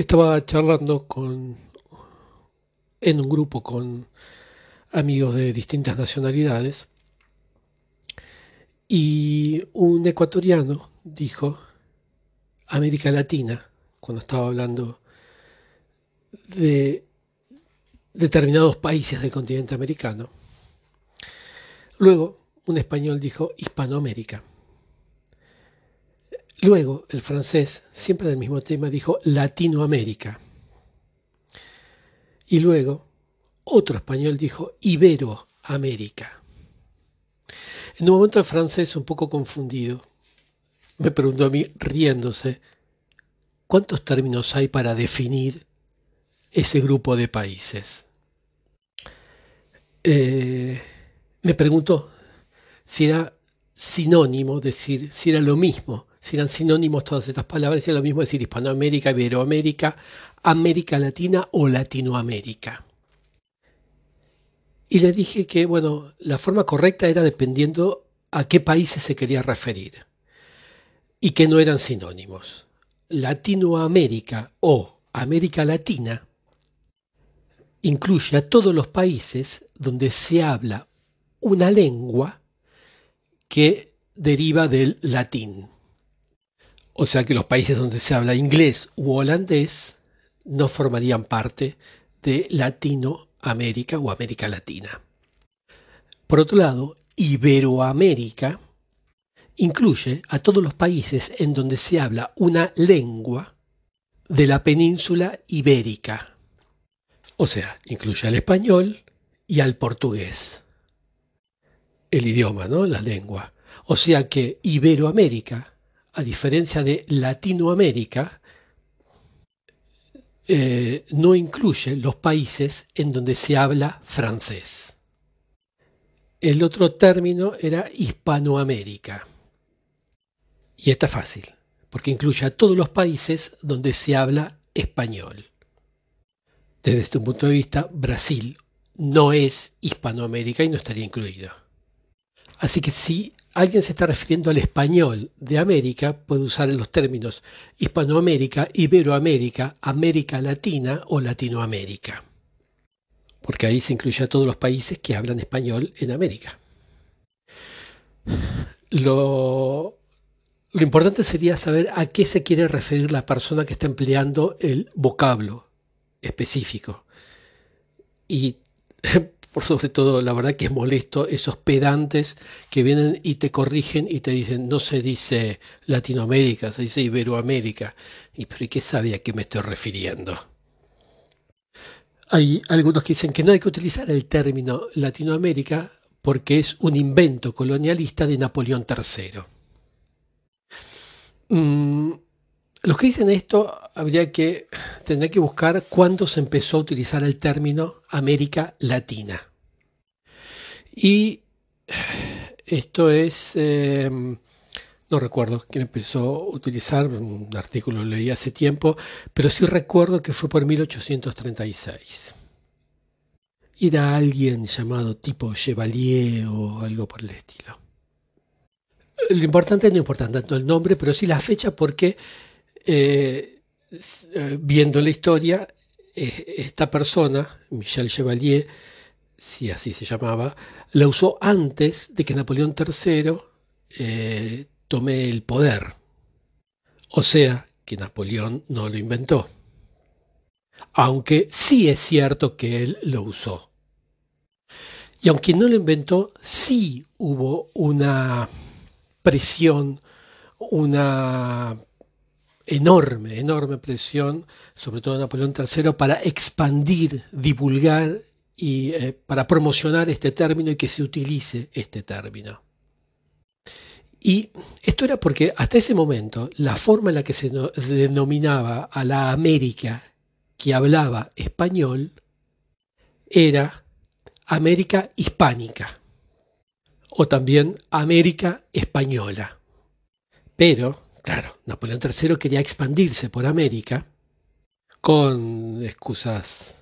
estaba charlando con en un grupo con amigos de distintas nacionalidades y un ecuatoriano dijo América Latina cuando estaba hablando de determinados países del continente americano. Luego, un español dijo Hispanoamérica. Luego, el francés, siempre del mismo tema, dijo Latinoamérica. Y luego, otro español dijo Iberoamérica. En un momento el francés, un poco confundido, me preguntó a mí, riéndose, ¿cuántos términos hay para definir ese grupo de países? Eh, me preguntó si era sinónimo decir, si era lo mismo si eran sinónimos todas estas palabras, era lo mismo decir Hispanoamérica, Iberoamérica, América Latina o Latinoamérica. Y le dije que, bueno, la forma correcta era dependiendo a qué países se quería referir y que no eran sinónimos. Latinoamérica o América Latina incluye a todos los países donde se habla una lengua que deriva del latín. O sea que los países donde se habla inglés u holandés no formarían parte de Latinoamérica o América Latina. Por otro lado, Iberoamérica incluye a todos los países en donde se habla una lengua de la península ibérica. O sea, incluye al español y al portugués. El idioma, ¿no? La lengua. O sea que Iberoamérica a diferencia de Latinoamérica, eh, no incluye los países en donde se habla francés. El otro término era Hispanoamérica. Y está fácil, porque incluye a todos los países donde se habla español. Desde este punto de vista, Brasil no es Hispanoamérica y no estaría incluido. Así que si alguien se está refiriendo al español de América, puede usar los términos Hispanoamérica, Iberoamérica, América Latina o Latinoamérica. Porque ahí se incluye a todos los países que hablan español en América. Lo, lo importante sería saber a qué se quiere referir la persona que está empleando el vocablo específico. Y por sobre todo, la verdad que es molesto esos pedantes que vienen y te corrigen y te dicen, no se dice Latinoamérica, se dice Iberoamérica. ¿Y pero ¿y qué sabe a qué me estoy refiriendo? Hay algunos que dicen que no hay que utilizar el término Latinoamérica porque es un invento colonialista de Napoleón III. Los que dicen esto habría que tendría que buscar cuándo se empezó a utilizar el término América Latina. Y esto es, em, no recuerdo quién empezó a utilizar, un artículo lo leí hace tiempo, pero sí recuerdo que fue por 1836. Era alguien llamado tipo Chevalier o algo por el estilo. Lo importante no importa tanto el nombre, pero sí la fecha porque eh, eh, viendo la historia, eh, esta persona, Michel Chevalier, si así se llamaba, la usó antes de que Napoleón III tome el poder. O sea, que Napoleón no lo inventó. Aunque sí es cierto que él lo usó. Y aunque no lo inventó, sí hubo una presión, una enorme, enorme presión, sobre todo Napoleón III, para expandir, divulgar y eh, para promocionar este término y que se utilice este término. Y esto era porque hasta ese momento la forma en la que se, se denominaba a la América que hablaba español era América hispánica o también América española. Pero Claro, Napoleón III quería expandirse por América con excusas,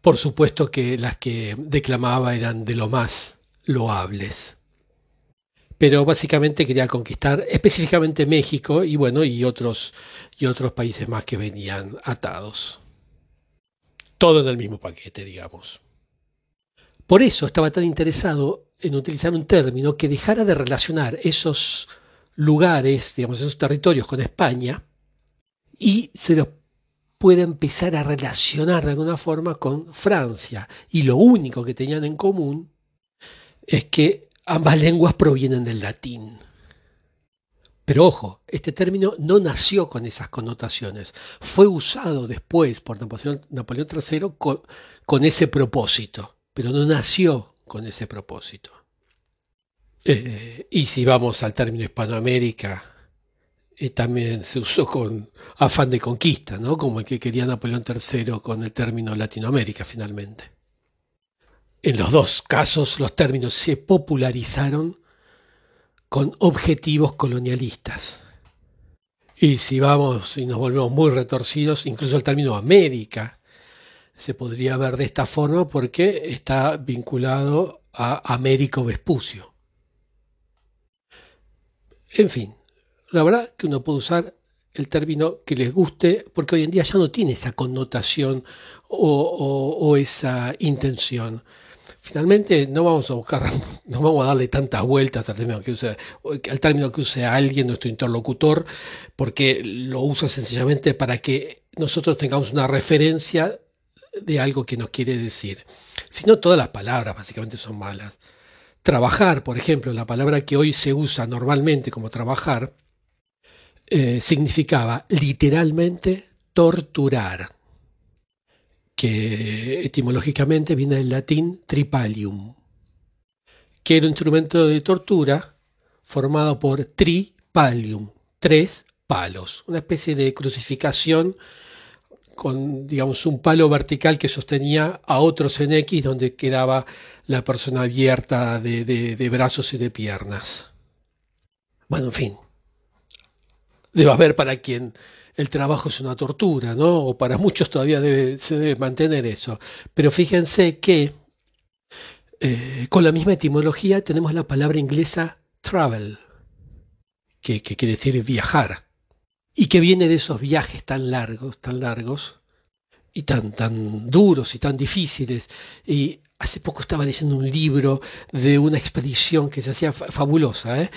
por supuesto que las que declamaba eran de lo más loables. pero básicamente quería conquistar específicamente México y bueno, y otros, y otros países más que venían atados. Todo en el mismo paquete, digamos. Por eso estaba tan interesado en utilizar un término que dejara de relacionar esos lugares, digamos, esos territorios con España y se los pueda empezar a relacionar de alguna forma con Francia. Y lo único que tenían en común es que ambas lenguas provienen del latín. Pero ojo, este término no nació con esas connotaciones, fue usado después por Napoleón, III con, ese propósito, pero no nació con ese propósito. Eh, y si vamos al término Hispanoamérica, eh, también se usó con afán de conquista, ¿no? como el que quería Napoleón III con el término Latinoamérica finalmente. En los dos casos los términos se popularizaron con objetivos colonialistas. Y si vamos y nos volvemos muy retorcidos, incluso el término América se podría ver de esta forma porque está vinculado a Américo Vespucio. En fin, la verdad que uno puede usar el término que les guste, porque hoy en día ya no tiene esa connotación o, esa intención. Finalmente no vamos a buscar, no vamos a darle tantas vueltas al término que use, al término que use alguien, nuestro interlocutor, porque lo usa sencillamente para que nosotros tengamos una referencia de algo que nos quiere decir. Si no, todas las palabras básicamente son malas. Trabajar, por ejemplo, la palabra que hoy se usa normalmente como trabajar, eh, significaba literalmente torturar, que etimológicamente viene del latín tripalium, que era un instrumento de tortura formado por tripalium, tres palos, una especie de crucificación con, digamos, un palo vertical que sostenía a otros en X donde quedaba la persona abierta de brazos y de piernas. Bueno, en fin, debe haber para quien el trabajo es una tortura, ¿no? O para muchos todavía se debe mantener eso. Pero fíjense que eh, con la misma etimología tenemos la palabra inglesa travel, que, que quiere decir viajar, y que viene de esos viajes tan largos, tan largos, y tan, tan duros y tan difíciles. Y hace poco estaba leyendo un libro de una expedición que se hacía fabulosa, ¿eh?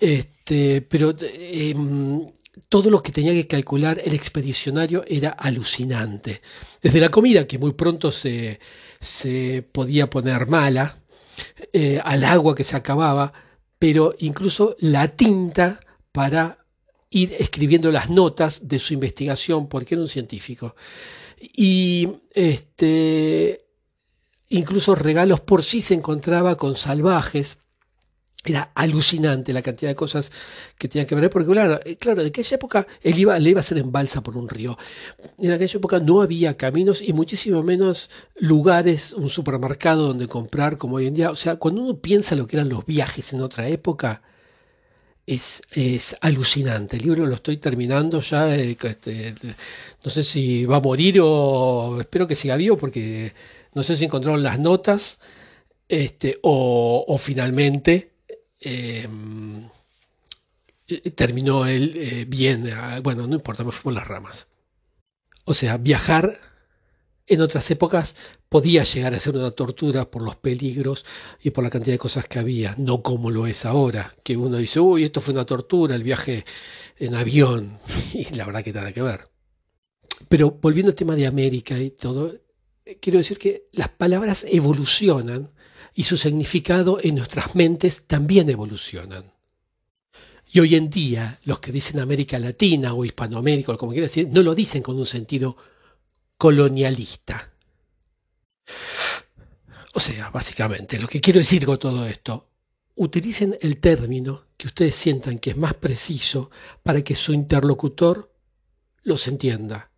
este, pero em, todo lo que tenía que calcular el expedicionario era alucinante. Desde la comida, que muy pronto se, podía poner mala, eh, al agua que se acababa, pero incluso la tinta para ir escribiendo las notas de su investigación, porque era un científico. Y este, incluso regalos por sí se encontraba con salvajes era alucinante la cantidad de cosas que tenía que ver, porque claro, eh, claro, en aquella época él iba, le iba a hacer en balsa por un río. En aquella época no había caminos y muchísimo menos lugares, un supermercado donde comprar como hoy en día. O sea, cuando uno piensa lo que eran los viajes en otra época, es, es alucinante. El libro lo estoy terminando ya, eh, este, no sé si va a morir o espero que siga vivo porque no sé si encontraron las notas este, o, o finalmente Em, terminó él eh, bien, ah, bueno, no importa, me fui por las ramas. O sea, viajar en otras épocas podía llegar a ser una tortura por los peligros y por la cantidad de cosas que había, no como lo es ahora, que uno dice, uy, esto fue una tortura, el viaje en avión, y la verdad que nada que ver. Pero volviendo al tema de América y todo, eh, quiero decir que las palabras evolucionan y su significado en nuestras mentes también evolucionan. Y hoy en día los que dicen América Latina o Hispanoamérica, o como quieran decir, no lo dicen con un sentido colonialista. O sea, básicamente, lo que quiero decir con todo esto, utilicen el término que ustedes sientan que es más preciso para que su interlocutor los entienda.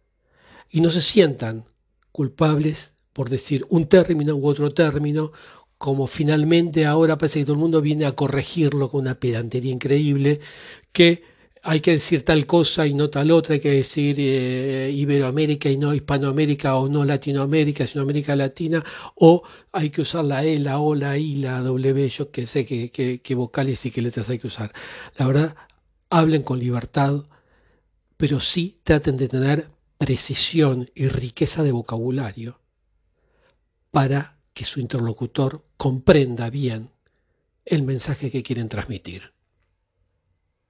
Y no se sientan culpables por decir un término u otro término como finalmente ahora parece que todo el mundo viene a corregirlo con una pedantería increíble, que hay que decir tal cosa y no tal otra, hay que decir eh, Iberoamérica y no Hispanoamérica o no Latinoamérica, sino América Latina, o hay que usar la E, la O, la I, la W, yo que sé qué vocales y qué letras hay que usar. La verdad, hablen con libertad, pero sí traten de tener precisión y riqueza de vocabulario para que su interlocutor comprenda bien el mensaje que quieren transmitir.